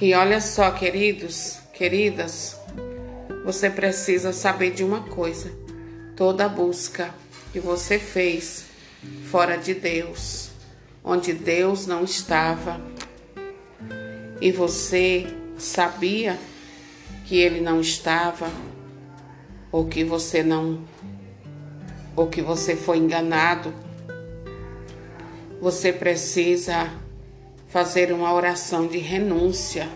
E olha só, queridos, queridas, você precisa saber de uma coisa: toda busca que você fez fora de Deus, onde Deus não estava, e você sabia que ele não estava, ou que você não, ou que você foi enganado, você precisa fazer uma oração de renúncia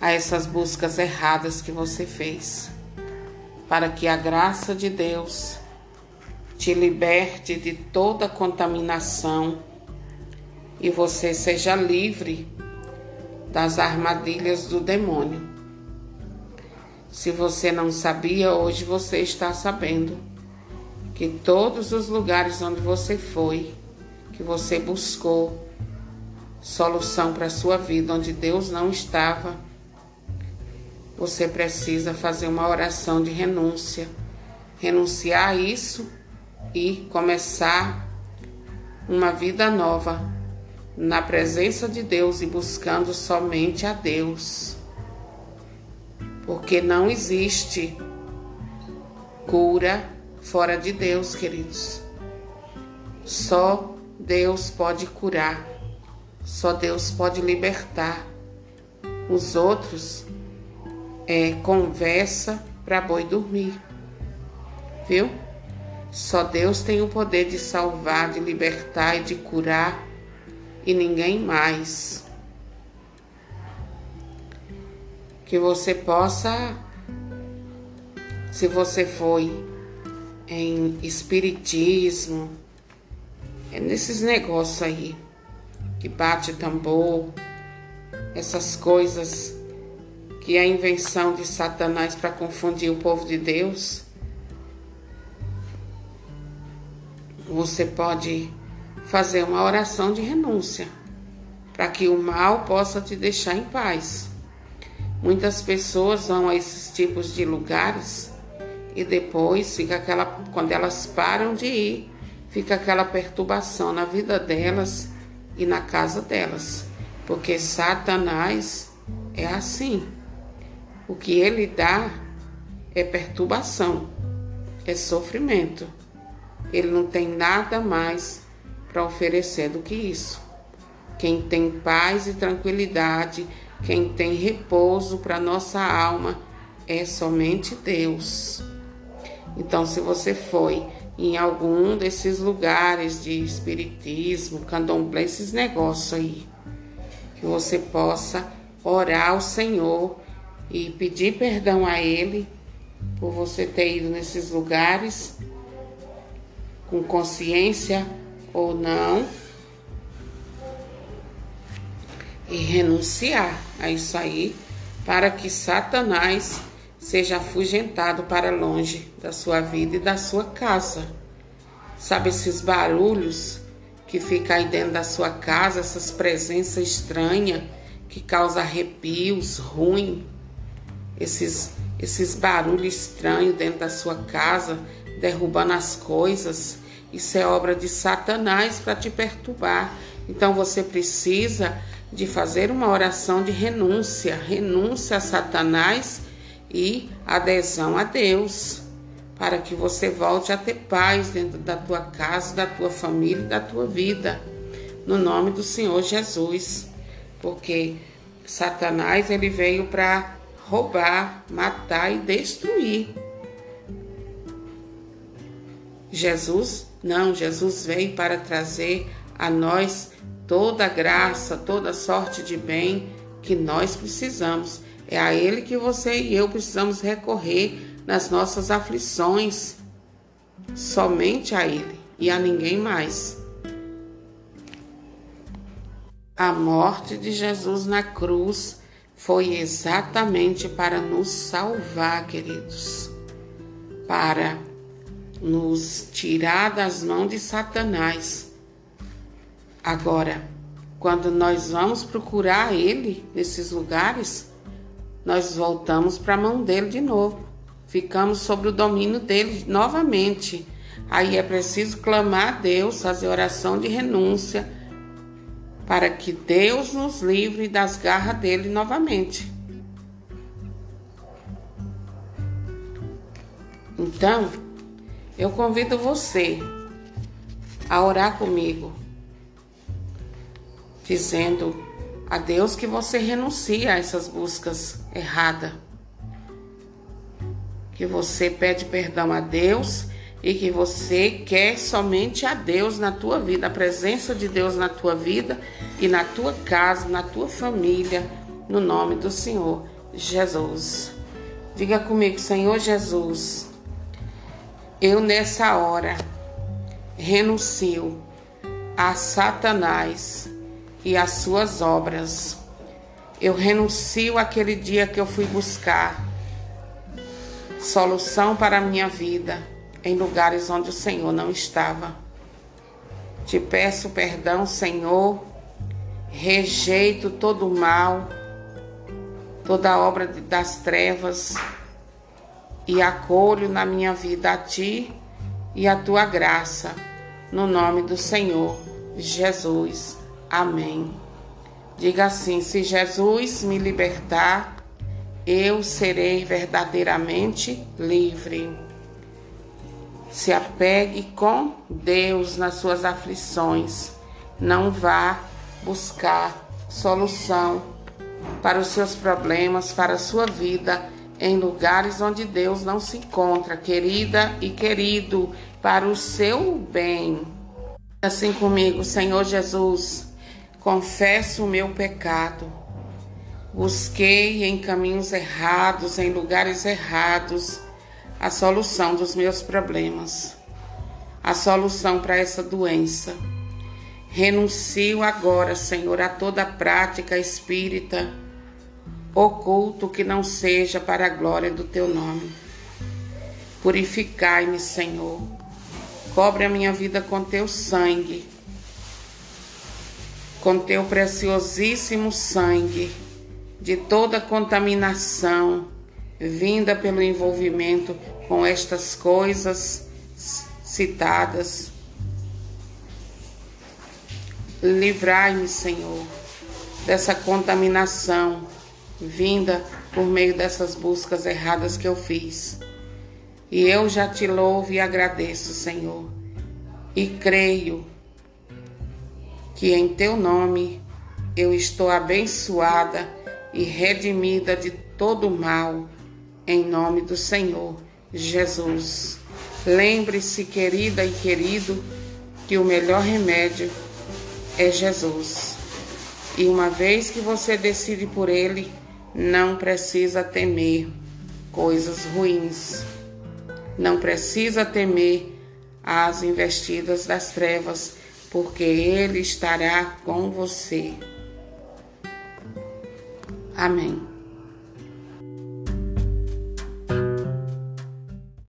a essas buscas erradas que você fez, para que a graça de Deus te liberte de toda contaminação e você seja livre das armadilhas do demônio. Se você não sabia, hoje você está sabendo que todos os lugares onde você foi, que você buscou solução para a sua vida, onde Deus não estava, você precisa fazer uma oração de renúncia, renunciar a isso e começar uma vida nova na presença de Deus e buscando somente a Deus. Porque não existe cura fora de Deus, queridos. Só Deus pode curar, só Deus pode libertar. Os outros é conversa para boi dormir, viu? Só Deus tem o poder de salvar, de libertar e de curar e ninguém mais. Que você possa, se você foi em espiritismo, é nesses negócios aí, que bate tambor, essas coisas que é a invenção de Satanás para confundir o povo de Deus. Você pode fazer uma oração de renúncia para que o mal possa te deixar em paz. Muitas pessoas vão a esses tipos de lugares e depois fica aquela quando elas param de ir, fica aquela perturbação na vida delas e na casa delas, porque Satanás é assim. O que ele dá é perturbação, é sofrimento. Ele não tem nada mais para oferecer do que isso. Quem tem paz e tranquilidade, quem tem repouso para nossa alma é somente Deus. Então, se você foi em algum desses lugares de espiritismo, candomblé, esses negócios aí, que você possa orar ao Senhor e pedir perdão a Ele por você ter ido nesses lugares com consciência ou não e renunciar a isso aí para que Satanás seja afugentado para longe da sua vida e da sua casa. Sabe esses barulhos que ficam aí dentro da sua casa, essas presenças estranhas que causam arrepios, ruim, esses esses barulhos estranhos dentro da sua casa, derrubando as coisas, isso é obra de Satanás para te perturbar. Então você precisa de fazer uma oração de renúncia, renúncia a Satanás e adesão a Deus, para que você volte a ter paz dentro da tua casa, da tua família e da tua vida. No nome do Senhor Jesus. Porque Satanás ele veio para roubar, matar e destruir. Jesus não, Jesus veio para trazer a nós toda a graça, toda a sorte de bem que nós precisamos. É a Ele que você e eu precisamos recorrer nas nossas aflições. Somente a Ele e a ninguém mais. A morte de Jesus na cruz foi exatamente para nos salvar, queridos, para nos tirar das mãos de Satanás. Agora, quando nós vamos procurar Ele nesses lugares, nós voltamos para a mão dele de novo. Ficamos sob o domínio dele novamente. Aí é preciso clamar a Deus, fazer oração de renúncia, para que Deus nos livre das garras dele novamente. Então, eu convido você a orar comigo, dizendo a Deus que você renuncia a essas buscas erradas, que você pede perdão a Deus e que você quer somente a Deus na tua vida, a presença de Deus na tua vida e na tua casa, na tua família, no nome do Senhor Jesus. Diga comigo, Senhor Jesus, eu nessa hora renuncio a Satanás e as suas obras. Eu renuncio aquele dia que eu fui buscar solução para a minha vida em lugares onde o Senhor não estava. Te peço perdão, Senhor. Rejeito todo o mal, toda obra das trevas e acolho na minha vida a Ti e a Tua graça, no nome do Senhor Jesus. Amém. Diga assim: se Jesus me libertar, eu serei verdadeiramente livre. Se apegue com Deus nas suas aflições. Não vá buscar solução para os seus problemas, para a sua vida, em lugares onde Deus não se encontra, querida e querido, para o seu bem. Assim comigo, Senhor Jesus, confesso o meu pecado. Busquei em caminhos errados, em lugares errados a solução dos meus problemas, a solução para essa doença. Renuncio agora, Senhor, a toda prática espírita oculto que não seja para a glória do teu nome. Purificai-me, Senhor. Cobre a minha vida com teu sangue, com teu preciosíssimo sangue, de toda contaminação vinda pelo envolvimento com estas coisas citadas. Livrai-me, Senhor, dessa contaminação vinda por meio dessas buscas erradas que eu fiz. E eu já te louvo e agradeço, Senhor, e creio que em teu nome eu estou abençoada e redimida de todo mal em nome do Senhor Jesus. Lembre-se, querida e querido, que o melhor remédio é Jesus. E uma vez que você decide por Ele, não precisa temer coisas ruins. Não precisa temer as investidas das trevas, porque Ele estará com você. Amém.